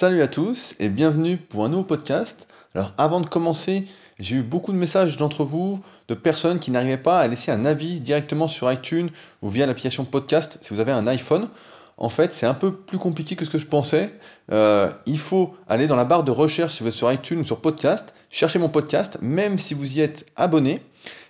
Salut à tous et bienvenue pour un nouveau podcast. Alors avant de commencer, j'ai eu beaucoup de messages d'entre vous, de personnes qui n'arrivaient pas à laisser un avis directement sur iTunes ou via l'application podcast si vous avez un iPhone. En fait, c'est un peu plus compliqué que ce que je pensais. Euh, il faut aller dans la barre de recherche sur iTunes ou sur podcast, chercher mon podcast, même si vous y êtes abonné,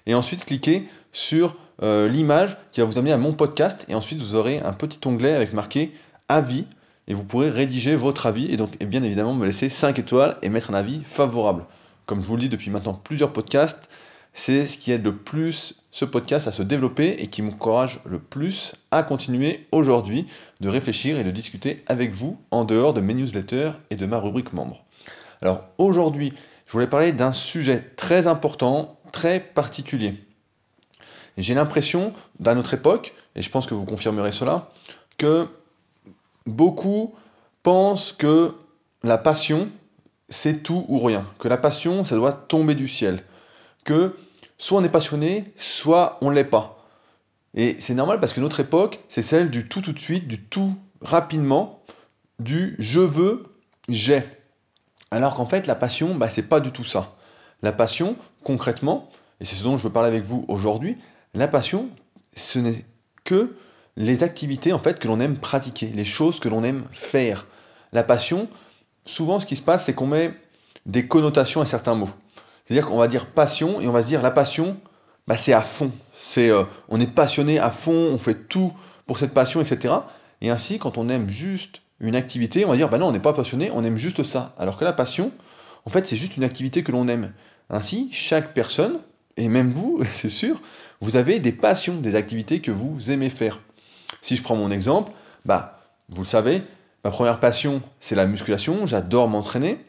et ensuite cliquer sur euh, l'image qui va vous amener à mon podcast, et ensuite vous aurez un petit onglet avec marqué avis et vous pourrez rédiger votre avis et donc bien évidemment me laisser 5 étoiles et mettre un avis favorable. Comme je vous le dis depuis maintenant plusieurs podcasts, c'est ce qui aide le plus ce podcast à se développer et qui m'encourage le plus à continuer aujourd'hui de réfléchir et de discuter avec vous en dehors de mes newsletters et de ma rubrique membre. Alors aujourd'hui, je voulais parler d'un sujet très important, très particulier. J'ai l'impression, dans notre époque, et je pense que vous confirmerez cela, que beaucoup pensent que la passion, c'est tout ou rien. Que la passion, ça doit tomber du ciel. Que soit on est passionné, soit on ne l'est pas. Et c'est normal parce que notre époque, c'est celle du tout tout de suite, du tout rapidement, du je veux, j'ai. Alors qu'en fait, la passion, bah, c'est pas du tout ça. La passion, concrètement, et c'est ce dont je veux parler avec vous aujourd'hui, la passion, ce n'est que les activités en fait que l'on aime pratiquer, les choses que l'on aime faire. La passion, souvent ce qui se passe, c'est qu'on met des connotations à certains mots. C'est-à-dire qu'on va dire passion et on va se dire la passion, bah, c'est à fond. C'est, euh, on est passionné à fond, on fait tout pour cette passion, etc. Et ainsi, quand on aime juste une activité, on va dire bah non, on n'est pas passionné, on aime juste ça. Alors que la passion, en fait, c'est juste une activité que l'on aime. Ainsi, chaque personne, et même vous, c'est sûr, vous avez des passions, des activités que vous aimez faire. Si je prends mon exemple, bah, vous le savez, ma première passion, c'est la musculation, j'adore m'entraîner.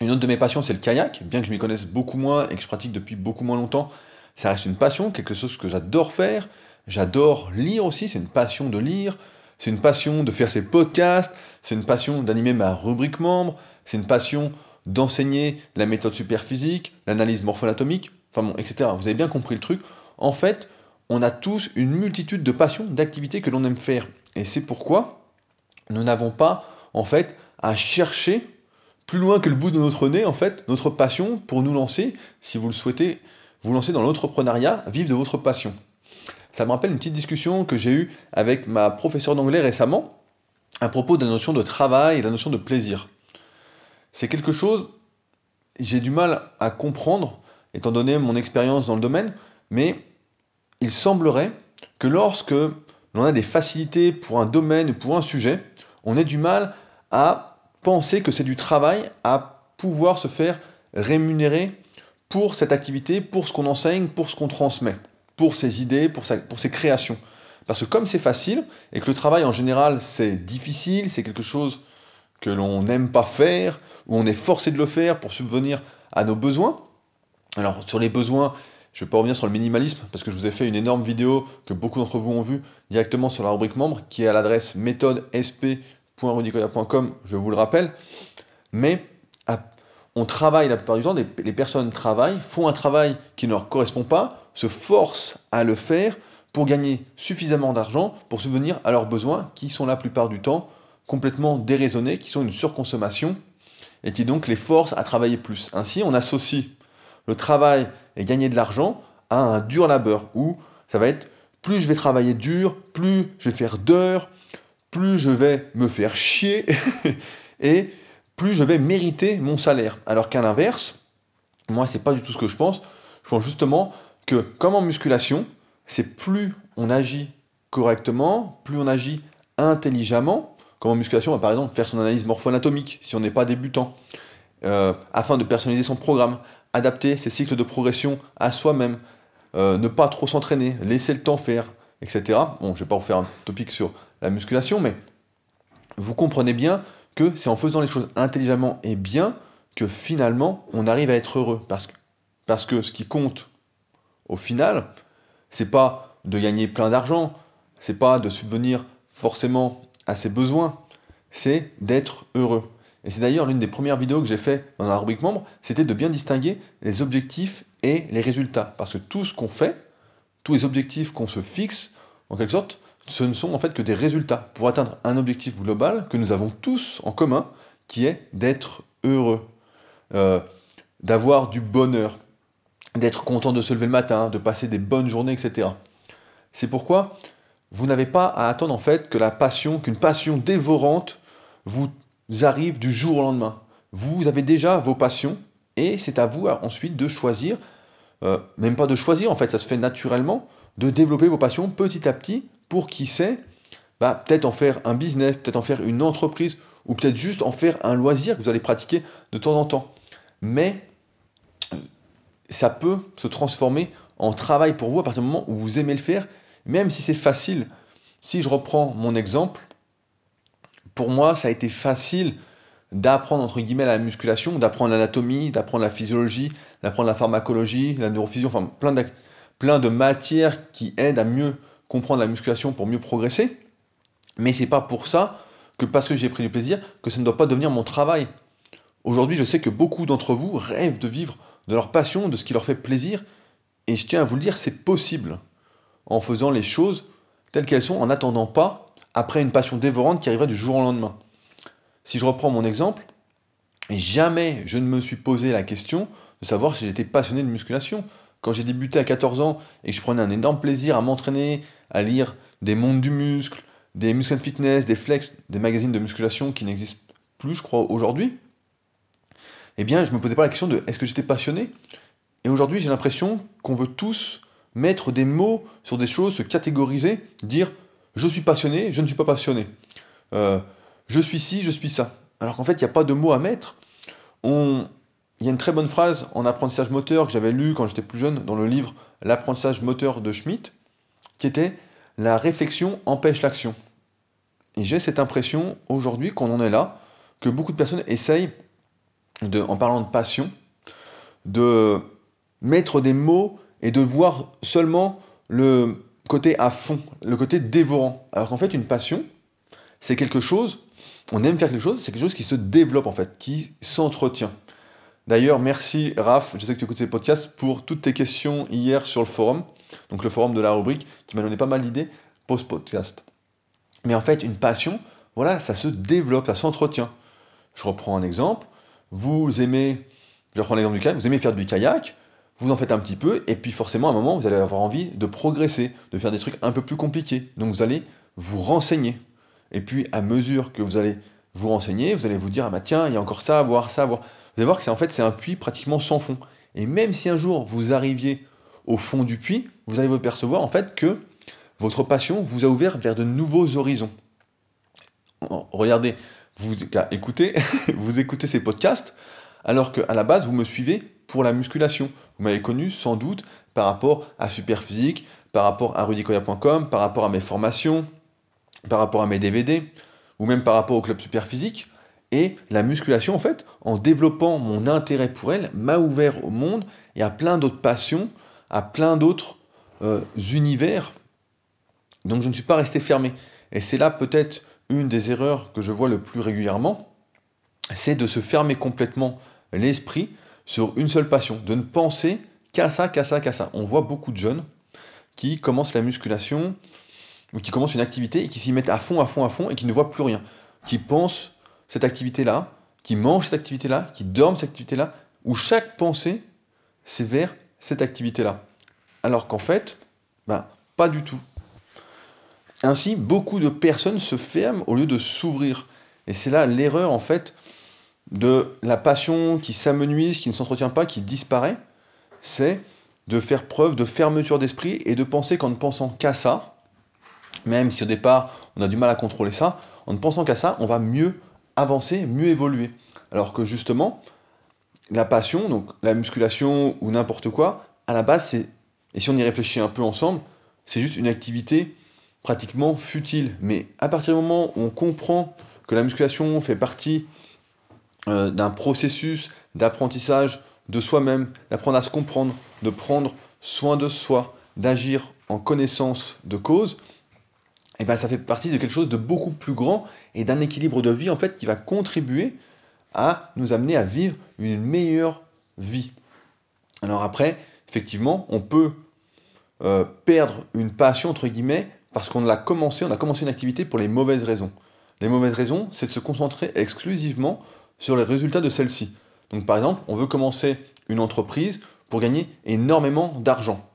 Une autre de mes passions, c'est le kayak, bien que je m'y connaisse beaucoup moins et que je pratique depuis beaucoup moins longtemps, ça reste une passion, quelque chose que j'adore faire. J'adore lire aussi, c'est une passion de lire, c'est une passion de faire ces podcasts, c'est une passion d'animer ma rubrique membre, c'est une passion d'enseigner la méthode superphysique, l'analyse morpho-anatomique, enfin bon, etc. Vous avez bien compris le truc. En fait, on a tous une multitude de passions, d'activités que l'on aime faire. Et c'est pourquoi nous n'avons pas, en fait, à chercher plus loin que le bout de notre nez, en fait, notre passion pour nous lancer, si vous le souhaitez, vous lancer dans l'entrepreneuriat, vivre de votre passion. Ça me rappelle une petite discussion que j'ai eue avec ma professeure d'anglais récemment à propos de la notion de travail et la notion de plaisir. C'est quelque chose, j'ai du mal à comprendre, étant donné mon expérience dans le domaine, mais il semblerait que lorsque l'on a des facilités pour un domaine ou pour un sujet, on ait du mal à penser que c'est du travail à pouvoir se faire rémunérer pour cette activité, pour ce qu'on enseigne, pour ce qu'on transmet, pour ses idées, pour, ses créations. Parce que comme c'est facile, et que le travail en général c'est difficile, c'est quelque chose que l'on n'aime pas faire, ou on est forcé de le faire pour subvenir à nos besoins. Alors sur les besoins, je ne vais pas revenir sur le minimalisme parce que je vous ai fait une énorme vidéo que beaucoup d'entre vous ont vue directement sur la rubrique membre qui est à l'adresse méthodesp.rudicoya.com, je vous le rappelle. Mais on travaille la plupart du temps, les personnes travaillent, font un travail qui ne leur correspond pas, se forcent à le faire pour gagner suffisamment d'argent pour subvenir à leurs besoins qui sont la plupart du temps complètement déraisonnés, qui sont une surconsommation et qui donc les forcent à travailler plus. Ainsi, on associe le travail et gagner de l'argent à un dur labeur, où ça va être plus je vais travailler dur, plus je vais faire d'heures, plus je vais me faire chier, et plus je vais mériter mon salaire. Alors qu'à l'inverse, moi c'est pas du tout ce que je pense. Je pense justement que comme en musculation, c'est plus on agit correctement, plus on agit intelligemment, comme en musculation, on va par exemple faire son analyse morpho-anatomique si on n'est pas débutant, euh, afin de personnaliser son programme, adapter ses cycles de progression à soi-même, euh, ne pas trop s'entraîner, laisser le temps faire, etc. Bon, je vais pas vous faire un topic sur la musculation, mais vous comprenez bien que c'est en faisant les choses intelligemment et bien que finalement on arrive à être heureux. Parce que, parce que ce qui compte au final, c'est pas de gagner plein d'argent, c'est pas de subvenir forcément à ses besoins, c'est d'être heureux. Et c'est d'ailleurs l'une des premières vidéos que j'ai fait dans la rubrique membre, c'était de bien distinguer les objectifs et les résultats. Parce que tout ce qu'on fait, tous les objectifs qu'on se fixe, en quelque sorte, ce ne sont en fait que des résultats pour atteindre un objectif global que nous avons tous en commun, qui est d'être heureux, euh, d'avoir du bonheur, d'être content de se lever le matin, de passer des bonnes journées, etc. C'est pourquoi vous n'avez pas à attendre en fait que la passion, qu'une passion dévorante vous arrive du jour au lendemain. Vous avez déjà vos passions et c'est à vous ensuite de choisir, euh, même pas de choisir en fait, ça se fait naturellement, de développer vos passions petit à petit pour qui sait, bah, peut-être en faire un business, peut-être en faire une entreprise ou peut-être juste en faire un loisir que vous allez pratiquer de temps en temps. Mais ça peut se transformer en travail pour vous à partir du moment où vous aimez le faire, même si c'est facile. Si je reprends mon exemple, pour moi, ça a été facile d'apprendre entre guillemets la musculation, d'apprendre l'anatomie, d'apprendre la physiologie, d'apprendre la pharmacologie, la neurophysiologie, enfin plein de, plein de matières qui aident à mieux comprendre la musculation pour mieux progresser. Mais c'est pas pour ça que parce que j'ai pris du plaisir que ça ne doit pas devenir mon travail. Aujourd'hui, je sais que beaucoup d'entre vous rêvent de vivre de leur passion, de ce qui leur fait plaisir, et je tiens à vous le dire, c'est possible en faisant les choses telles qu'elles sont, en n'attendant pas après une passion dévorante qui arriverait du jour au lendemain. Si je reprends mon exemple, jamais je ne me suis posé la question de savoir si j'étais passionné de musculation. Quand j'ai débuté à 14 ans et que je prenais un énorme plaisir à m'entraîner, à lire des mondes du muscle, des muscle fitness, des flex, des magazines de musculation qui n'existent plus, je crois, aujourd'hui, eh bien, je me posais pas la question de est-ce que j'étais passionné? Et aujourd'hui, j'ai l'impression qu'on veut tous mettre des mots sur des choses, se catégoriser, dire je suis passionné, je ne suis pas passionné. Euh, je suis ci, je suis ça. Alors qu'en fait, il n'y a pas de mots à mettre. Il y a une très bonne phrase en apprentissage moteur que j'avais lue quand j'étais plus jeune dans le livre L'apprentissage moteur de Schmitt, qui était La réflexion empêche l'action. Et j'ai cette impression aujourd'hui qu'on en est là, que beaucoup de personnes essayent en parlant de passion, de mettre des mots et de voir seulement le côté à fond, le côté dévorant. Alors qu'en fait, une passion, c'est quelque chose, on aime faire quelque chose, c'est quelque chose qui se développe en fait, qui s'entretient. D'ailleurs, merci Raph, je sais que tu écoutais le podcast, pour toutes tes questions hier sur le forum, donc le forum de la rubrique, qui m'a donné pas mal d'idées post-podcast. Mais en fait, une passion, voilà, ça se développe, ça s'entretient. Je reprends un exemple vous aimez, je reprends l'exemple du kayak, vous aimez faire du kayak, vous en faites un petit peu, et puis forcément à un moment vous allez avoir envie de progresser, de faire des trucs un peu plus compliqués. Donc vous allez vous renseigner. Et puis à mesure que vous allez vous renseigner, vous allez vous dire, ah bah tiens, il y a encore ça voir, ça voir. Vous allez voir que c'est en fait c'est un puits pratiquement sans fond. Et même si un jour vous arriviez au fond du puits, vous allez vous percevoir en fait que votre passion vous a ouvert vers de nouveaux horizons. Regardez, vous écoutez, vous écoutez ces podcasts, alors qu'à la base, vous me suivez pour la musculation. Vous m'avez connu sans doute par rapport à Superphysique, par rapport à rudicoya.com, par rapport à mes formations, par rapport à mes DVD, ou même par rapport au club Superphysique. Et la musculation, en fait, en développant mon intérêt pour elle, m'a ouvert au monde et à plein d'autres passions, à plein d'autres euh, univers. Donc je ne suis pas resté fermé. Et c'est là peut-être une des erreurs que je vois le plus régulièrement, c'est de se fermer complètement l'esprit sur une seule passion, de ne penser qu'à ça, qu'à ça, qu'à ça. On voit beaucoup de jeunes qui commencent la musculation ou qui commencent une activité et qui s'y mettent à fond, à fond, à fond et qui ne voient plus rien, qui pensent cette activité-là, qui mangent cette activité-là, qui dorment cette activité-là, où chaque pensée, c'est vers cette activité-là. Alors qu'en fait, ben, pas du tout. Ainsi, beaucoup de personnes se ferment au lieu de s'ouvrir. Et c'est là l'erreur, en fait, de la passion qui s'amenuise, qui ne s'entretient pas, qui disparaît. C'est de faire preuve de fermeture d'esprit et de penser qu'en ne pensant qu'à ça, même si au départ on a du mal à contrôler ça, en ne pensant qu'à ça, on va mieux avancer, mieux évoluer. Alors que justement, la passion, donc la musculation ou n'importe quoi, à la base, c'est, et si on y réfléchit un peu ensemble, c'est juste une activité pratiquement futile. Mais à partir du moment où on comprend que la musculation fait partie euh, d'un processus d'apprentissage de soi-même, d'apprendre à se comprendre, de prendre soin de soi, d'agir en connaissance de cause, et eh ben ça fait partie de quelque chose de beaucoup plus grand et d'un équilibre de vie en fait qui va contribuer à nous amener à vivre une meilleure vie. Alors après, effectivement, on peut euh, perdre une passion entre guillemets parce qu'on l'a commencé, on a commencé une activité pour les mauvaises raisons. Les mauvaises raisons, c'est de se concentrer exclusivement sur les résultats de celle-ci. Donc par exemple, on veut commencer une entreprise pour gagner énormément d'argent.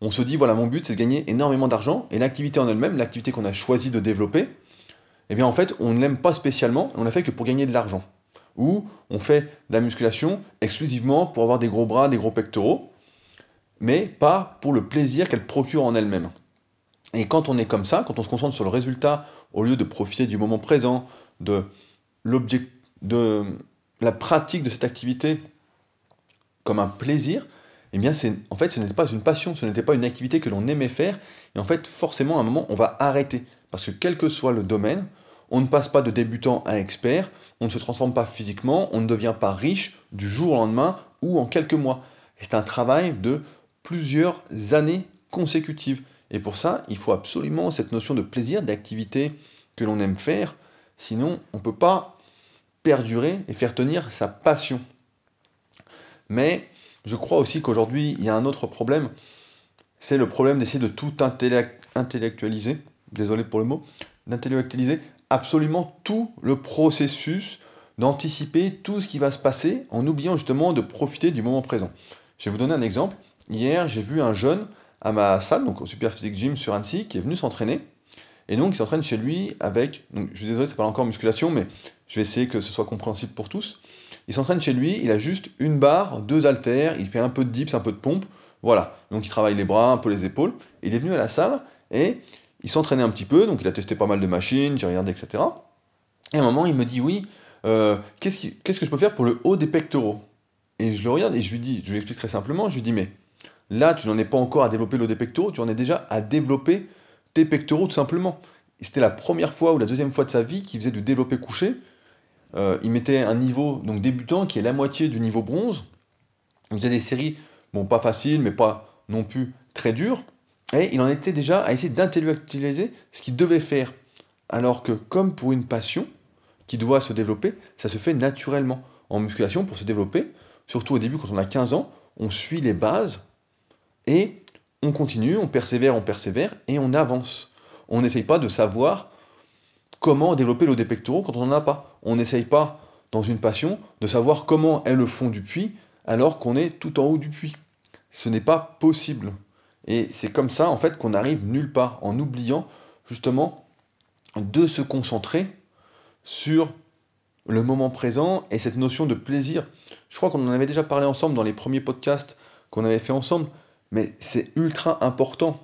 On se dit, voilà, mon but c'est de gagner énormément d'argent, et l'activité en elle-même, l'activité qu'on a choisi de développer, eh bien en fait, on ne l'aime pas spécialement, on l'a fait que pour gagner de l'argent. Ou on fait de la musculation exclusivement pour avoir des gros bras, des gros pectoraux, mais pas pour le plaisir qu'elle procure en elle-même. Et quand on est comme ça, quand on se concentre sur le résultat, au lieu de profiter du moment présent, de de la pratique de cette activité comme un plaisir, eh bien, c'est, en fait, ce n'était pas une passion, ce n'était pas une activité que l'on aimait faire, et en fait, forcément, à un moment, on va arrêter. Parce que quel que soit le domaine, on ne passe pas de débutant à expert, on ne se transforme pas physiquement, on ne devient pas riche du jour au lendemain ou en quelques mois. C'est un travail de plusieurs années consécutives. Et pour ça, il faut absolument cette notion de plaisir, d'activité que l'on aime faire, sinon on ne peut pas perdurer et faire tenir sa passion. Mais je crois aussi qu'aujourd'hui, il y a un autre problème, c'est le problème d'essayer de tout intellectualiser, désolé pour le mot, d'intellectualiser absolument tout le processus, d'anticiper tout ce qui va se passer en oubliant justement de profiter du moment présent. Je vais vous donner un exemple. Hier, j'ai vu un jeune à ma salle, donc au Super Physique Gym sur Annecy, qui est venu s'entraîner. Et donc, il s'entraîne chez lui avec, donc je suis désolé, c'est pas encore musculation, mais je vais essayer que ce soit compréhensible pour tous. Il s'entraîne chez lui, il a juste une barre, deux haltères, il fait un peu de dips, un peu de pompe, voilà. Donc il travaille les bras, un peu les épaules. Il est venu à la salle et il s'entraînait un petit peu, donc il a testé pas mal de machines, j'ai regardé, etc. Et à un moment, il me dit oui, euh, qu'est-ce que je peux faire pour le haut des pectoraux? Et je le regarde et je lui dis, je lui explique très simplement, je lui dis mais là, tu n'en es pas encore à développer le haut des pectoraux, tu en es déjà à développer tes pectoraux tout simplement. C'était la première fois ou la deuxième fois de sa vie qu'il faisait du développé couché. Euh, il mettait un niveau donc débutant qui est la moitié du niveau bronze. Il faisait des séries, bon, pas faciles, mais pas non plus très dures. Et il en était déjà à essayer d'intellectualiser ce qu'il devait faire. Alors que, comme pour une passion qui doit se développer, ça se fait naturellement. En musculation, pour se développer, surtout au début quand on a 15 ans, on suit les bases et on continue, on persévère, on persévère et on avance. On n'essaye pas de savoir comment développer l'eau des pectoraux quand on n'en a pas. On n'essaye pas, dans une passion, de savoir comment est le fond du puits alors qu'on est tout en haut du puits. Ce n'est pas possible. Et c'est comme ça, en fait, qu'on arrive nulle part, en oubliant justement de se concentrer sur le moment présent et cette notion de plaisir. Je crois qu'on en avait déjà parlé ensemble dans les premiers podcasts qu'on avait fait ensemble, mais c'est ultra important.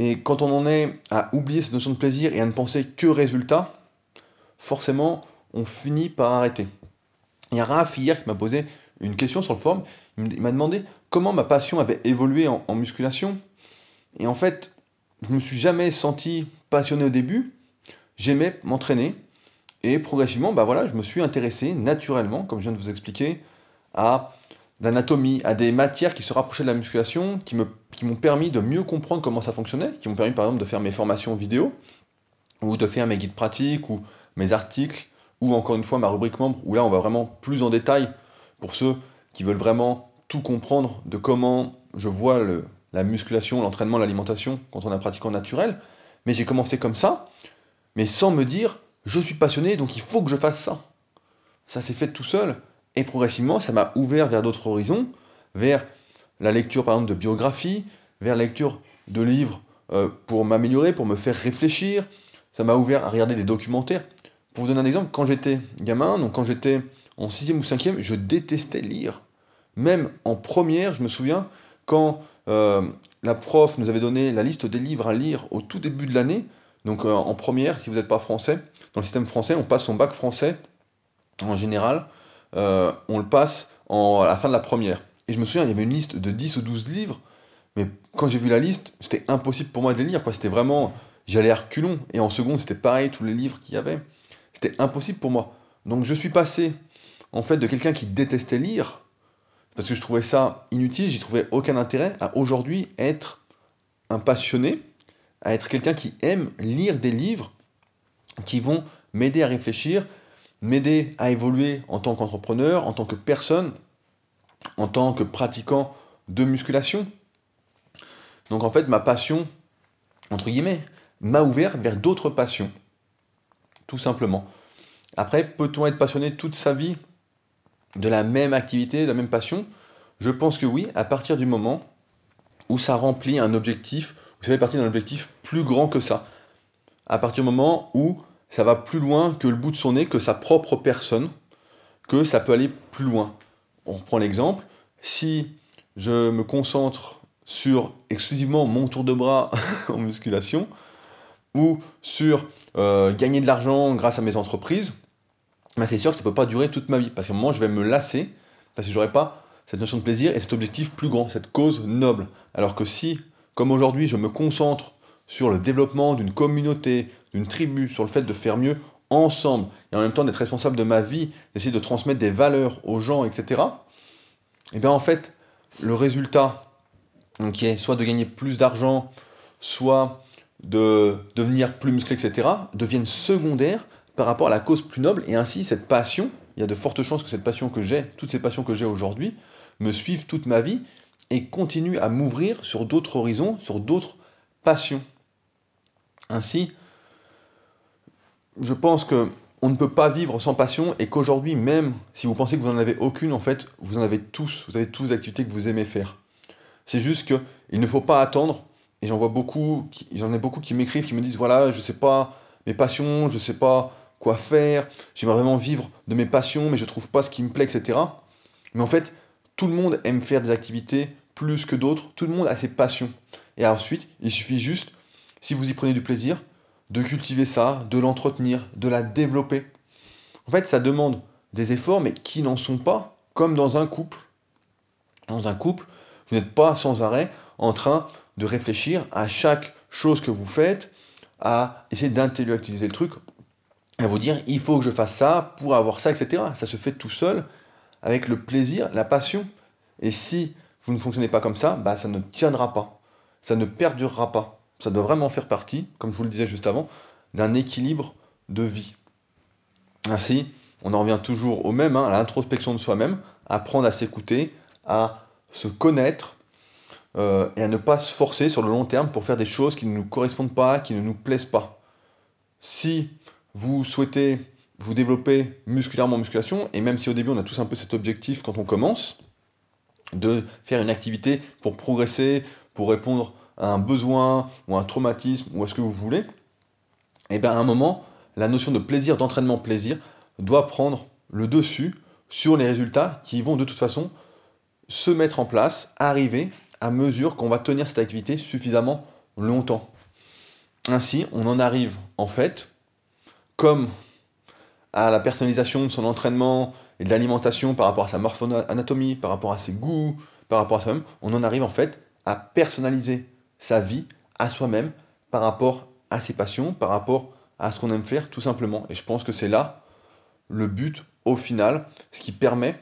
Et quand on en est à oublier cette notion de plaisir et à ne penser que résultat, forcément, on finit par arrêter. Il y a Raph hier qui m'a posé une question sur le forum. Il m'a demandé comment ma passion avait évolué en, musculation. Et en fait, je ne me suis jamais senti passionné au début. J'aimais m'entraîner. Et progressivement, bah voilà, je me suis intéressé naturellement, comme je viens de vous expliquer, à l'anatomie, à des matières qui se rapprochaient de la musculation, qui, me, qui m'ont permis de mieux comprendre comment ça fonctionnait, qui m'ont permis par exemple de faire mes formations vidéo, ou de faire mes guides pratiques, ou mes articles, ou encore une fois ma rubrique membre, où là on va vraiment plus en détail pour ceux qui veulent vraiment tout comprendre de comment je vois la musculation, l'entraînement, l'alimentation quand on est un pratiquant naturel. Mais j'ai commencé comme ça, mais sans me dire je suis passionné donc il faut que je fasse ça. Ça s'est fait tout seul. Et progressivement, ça m'a ouvert vers d'autres horizons, vers la lecture par exemple de biographies, vers la lecture de livres euh, pour m'améliorer, pour me faire réfléchir. Ça m'a ouvert à regarder des documentaires. Pour vous donner un exemple, quand j'étais gamin, donc quand j'étais en 6 ou 5 je détestais lire. Même en première, je me souviens, quand euh, la prof nous avait donné la liste des livres à lire au tout début de l'année, donc euh, en première, si vous n'êtes pas français, dans le système français, on passe son bac français en général on le passe à la fin de la première. Et je me souviens, il y avait une liste de 10 ou 12 livres, mais quand j'ai vu la liste, c'était impossible pour moi de les lire. C'était vraiment, j'allais à reculons. Et en seconde, c'était pareil, tous les livres qu'il y avait. C'était impossible pour moi. Donc je suis passé, en fait, de quelqu'un qui détestait lire, parce que je trouvais ça inutile, j'y trouvais aucun intérêt, à aujourd'hui être un passionné, à être quelqu'un qui aime lire des livres qui vont m'aider à réfléchir, m'aider à évoluer en tant qu'entrepreneur, en tant que personne, en tant que pratiquant de musculation. Donc en fait, ma passion, entre guillemets, m'a ouvert vers d'autres passions. Tout simplement. Après, peut-on être passionné toute sa vie de la même activité, de la même passion? Je pense que oui, à partir du moment où ça remplit un objectif, où ça fait partie d'un objectif plus grand que ça. À partir du moment où ça va plus loin que le bout de son nez, que sa propre personne, que ça peut aller plus loin. On reprend l'exemple, si je me concentre sur exclusivement mon tour de bras en musculation, ou sur euh, gagner de l'argent grâce à mes entreprises, ben c'est sûr que ça ne peut pas durer toute ma vie. Parce qu'à un moment, je vais me lasser, parce que je n'aurai pas cette notion de plaisir et cet objectif plus grand, cette cause noble. Alors que si, comme aujourd'hui, je me concentre sur le développement d'une communauté, d'une tribu, sur le fait de faire mieux ensemble, et en même temps d'être responsable de ma vie, d'essayer de transmettre des valeurs aux gens, etc., et eh bien en fait, le résultat, qui est soit de gagner plus d'argent, soit de devenir plus musclé, etc., deviennent secondaires par rapport à la cause plus noble, et ainsi cette passion, il y a de fortes chances que cette passion que j'ai, toutes ces passions que j'ai aujourd'hui, me suivent toute ma vie et continuent à m'ouvrir sur d'autres horizons, sur d'autres passions. Ainsi, je pense que on ne peut pas vivre sans passion et qu'aujourd'hui, même si vous pensez que vous n'en avez aucune, en fait, vous en avez tous. Vous avez tous des activités que vous aimez faire. C'est juste qu'il ne faut pas attendre, et j'en vois beaucoup, j'en ai beaucoup qui m'écrivent, qui me disent voilà, je sais pas mes passions, je sais pas quoi faire, j'aimerais vraiment vivre de mes passions, mais je trouve pas ce qui me plaît, etc. Mais en fait, tout le monde aime faire des activités plus que d'autres, tout le monde a ses passions. Et ensuite, il suffit juste, si vous y prenez du plaisir, de cultiver ça, de l'entretenir, de la développer. En fait, ça demande des efforts, mais qui n'en sont pas, comme dans un couple. Dans un couple, vous n'êtes pas sans arrêt en train de réfléchir à chaque chose que vous faites, à essayer d'intellectualiser le truc, à vous dire il faut que je fasse ça pour avoir ça, etc. Ça se fait tout seul, avec le plaisir, la passion. Et si vous ne fonctionnez pas comme ça, bah, ça ne tiendra pas, ça ne perdurera pas ça doit vraiment faire partie, comme je vous le disais juste avant, d'un équilibre de vie. Ainsi, on en revient toujours au même, hein, à l'introspection de soi-même, apprendre à s'écouter, à se connaître euh, et à ne pas se forcer sur le long terme pour faire des choses qui ne nous correspondent pas, qui ne nous plaisent pas. Si vous souhaitez vous développer musculairement en musculation, et même si au début on a tous un peu cet objectif quand on commence, de faire une activité pour progresser, pour répondre un besoin ou un traumatisme ou à ce que vous voulez, et eh bien à un moment, la notion de plaisir, d'entraînement plaisir, doit prendre le dessus sur les résultats qui vont de toute façon se mettre en place, arriver à mesure qu'on va tenir cette activité suffisamment longtemps. Ainsi, on en arrive en fait, comme à la personnalisation de son entraînement et de l'alimentation par rapport à sa morpho-anatomie, par rapport à ses goûts, par rapport à soi-même, on en arrive en fait à personnaliser sa vie à soi-même par rapport à ses passions, par rapport à ce qu'on aime faire tout simplement. Et je pense que c'est là le but au final, ce qui permet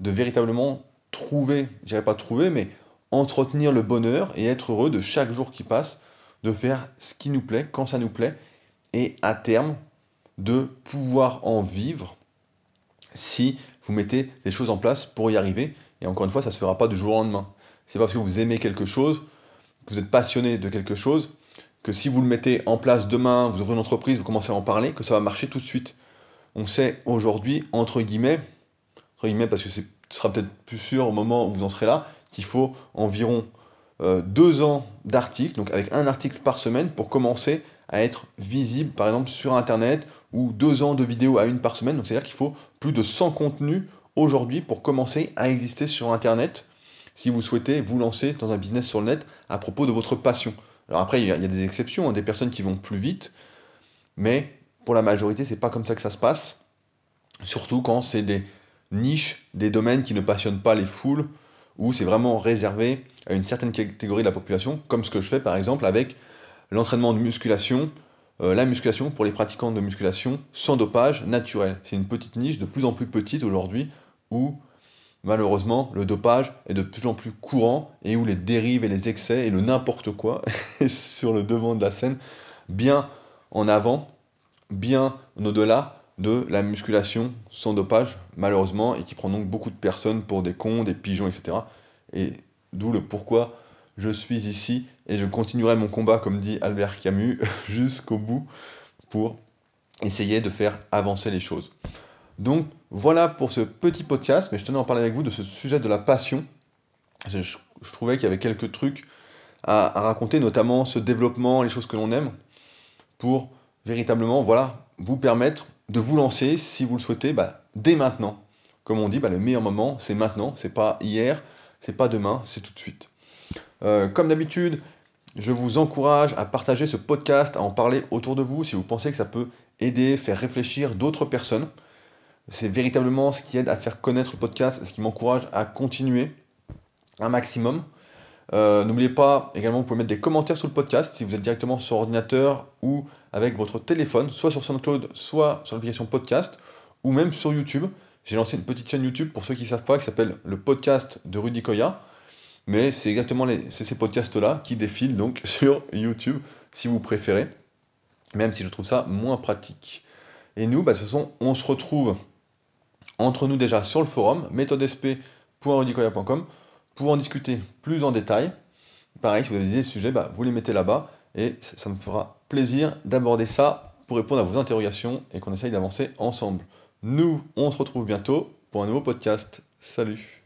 de véritablement trouver, je dirais pas trouver, mais entretenir le bonheur et être heureux de chaque jour qui passe, de faire ce qui nous plaît, quand ça nous plaît, et à terme, de pouvoir en vivre si vous mettez les choses en place pour y arriver. Et encore une fois, ça ne se fera pas du jour au lendemain. C'est parce que vous aimez quelque chose vous êtes passionné de quelque chose, que si vous le mettez en place demain, vous ouvrez une entreprise, vous commencez à en parler, que ça va marcher tout de suite. On sait aujourd'hui, entre guillemets, entre guillemets parce que ce sera peut-être plus sûr au moment où vous en serez là, qu'il faut environ euh, deux ans d'articles, donc avec un article par semaine, pour commencer à être visible, par exemple, sur Internet, ou deux ans de vidéos à une par semaine. Donc c'est-à-dire qu'il faut plus de 100 contenus aujourd'hui pour commencer à exister sur Internet si vous souhaitez vous lancer dans un business sur le net à propos de votre passion. Alors après, il y a, des exceptions, hein, des personnes qui vont plus vite, mais pour la majorité, c'est pas comme ça que ça se passe. Surtout quand c'est des niches, des domaines qui ne passionnent pas les foules, ou c'est vraiment réservé à une certaine catégorie de la population, comme ce que je fais par exemple avec l'entraînement de musculation, euh, la musculation pour les pratiquants de musculation sans dopage naturel. C'est une petite niche de plus en plus petite aujourd'hui où malheureusement, le dopage est de plus en plus courant et où les dérives et les excès et le n'importe quoi est sur le devant de la scène, bien en avant, bien au-delà de la musculation sans dopage, malheureusement, et qui prend donc beaucoup de personnes pour des cons, des pigeons, etc. Et d'où le pourquoi je suis ici et je continuerai mon combat, comme dit Albert Camus, jusqu'au bout pour essayer de faire avancer les choses. Donc voilà pour ce petit podcast, mais je tenais à en parler avec vous de ce sujet de la passion. Je, trouvais qu'il y avait quelques trucs à, raconter, notamment ce développement, les choses que l'on aime, pour véritablement voilà, vous permettre de vous lancer, si vous le souhaitez, bah, dès maintenant. Comme on dit, bah, le meilleur moment, c'est maintenant, c'est pas hier, c'est pas demain, c'est tout de suite. Euh, comme d'habitude, je vous encourage à partager ce podcast, à en parler autour de vous si vous pensez que ça peut aider, faire réfléchir d'autres personnes. C'est véritablement ce qui aide à faire connaître le podcast, ce qui m'encourage à continuer un maximum. Euh, n'oubliez pas également, vous pouvez mettre des commentaires sous le podcast si vous êtes directement sur ordinateur ou avec votre téléphone, soit sur SoundCloud, soit sur l'application podcast, ou même sur YouTube. J'ai lancé une petite chaîne YouTube pour ceux qui ne savent pas qui s'appelle le podcast de Rudy Koya. Mais c'est exactement ces podcasts-là qui défilent donc sur YouTube si vous préférez, même si je trouve ça moins pratique. Et nous, bah, de toute façon, on se retrouve entre nous déjà sur le forum méthodesp.rudicoya.com pour en discuter plus en détail. Pareil, si vous avez des sujets, bah, vous les mettez là-bas et ça me fera plaisir d'aborder ça pour répondre à vos interrogations et qu'on essaye d'avancer ensemble. Nous, on se retrouve bientôt pour un nouveau podcast. Salut